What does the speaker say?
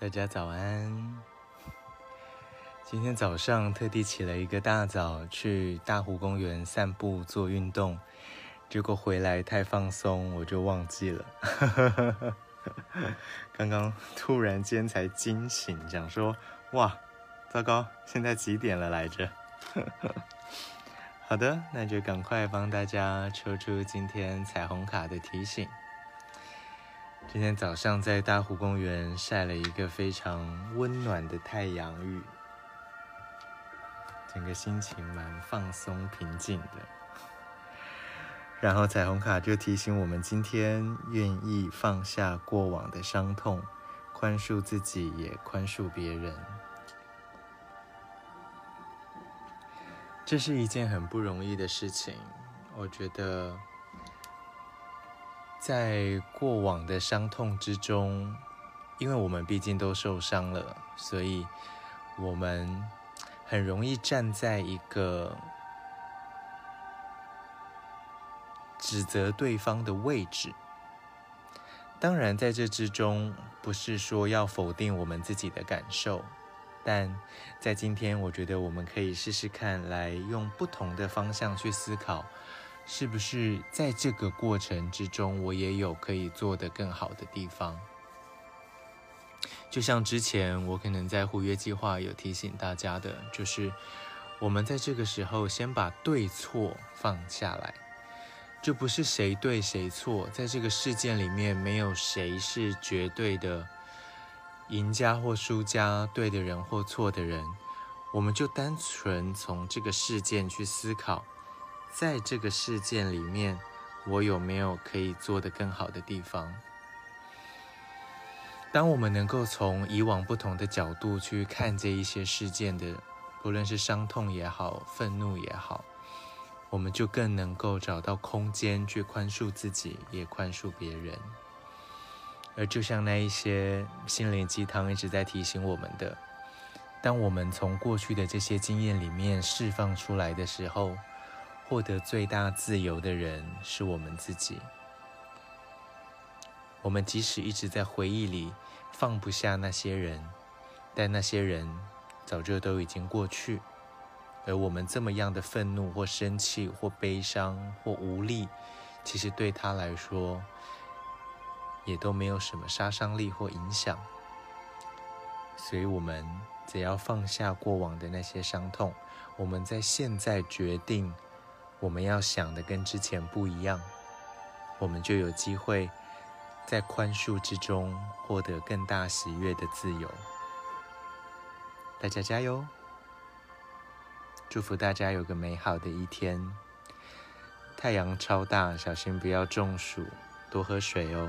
大家早安！今天早上特地起了一个大早，去大湖公园散步做运动，结果回来太放松，我就忘记了。刚刚突然间才惊醒，想说：哇，糟糕，现在几点了来着？好的，那就赶快帮大家抽出今天彩虹卡的提醒。今天早上在大湖公园晒了一个非常温暖的太阳浴，整个心情蛮放松平静的。然后彩虹卡就提醒我们，今天愿意放下过往的伤痛，宽恕自己，也宽恕别人。这是一件很不容易的事情，我觉得。在过往的伤痛之中，因为我们毕竟都受伤了，所以我们很容易站在一个指责对方的位置。当然，在这之中，不是说要否定我们自己的感受，但在今天，我觉得我们可以试试看，来用不同的方向去思考。是不是在这个过程之中，我也有可以做得更好的地方？就像之前我可能在互约计划有提醒大家的，就是我们在这个时候先把对错放下来，就不是谁对谁错，在这个事件里面没有谁是绝对的赢家或输家，对的人或错的人，我们就单纯从这个事件去思考。在这个事件里面，我有没有可以做得更好的地方？当我们能够从以往不同的角度去看这一些事件的，不论是伤痛也好，愤怒也好，我们就更能够找到空间去宽恕自己，也宽恕别人。而就像那一些心灵鸡汤一直在提醒我们的，当我们从过去的这些经验里面释放出来的时候，获得最大自由的人是我们自己。我们即使一直在回忆里放不下那些人，但那些人早就都已经过去。而我们这么样的愤怒或生气或悲伤或无力，其实对他来说也都没有什么杀伤力或影响。所以，我们只要放下过往的那些伤痛，我们在现在决定。我们要想的跟之前不一样，我们就有机会在宽恕之中获得更大喜悦的自由。大家加油！祝福大家有个美好的一天。太阳超大，小心不要中暑，多喝水哦。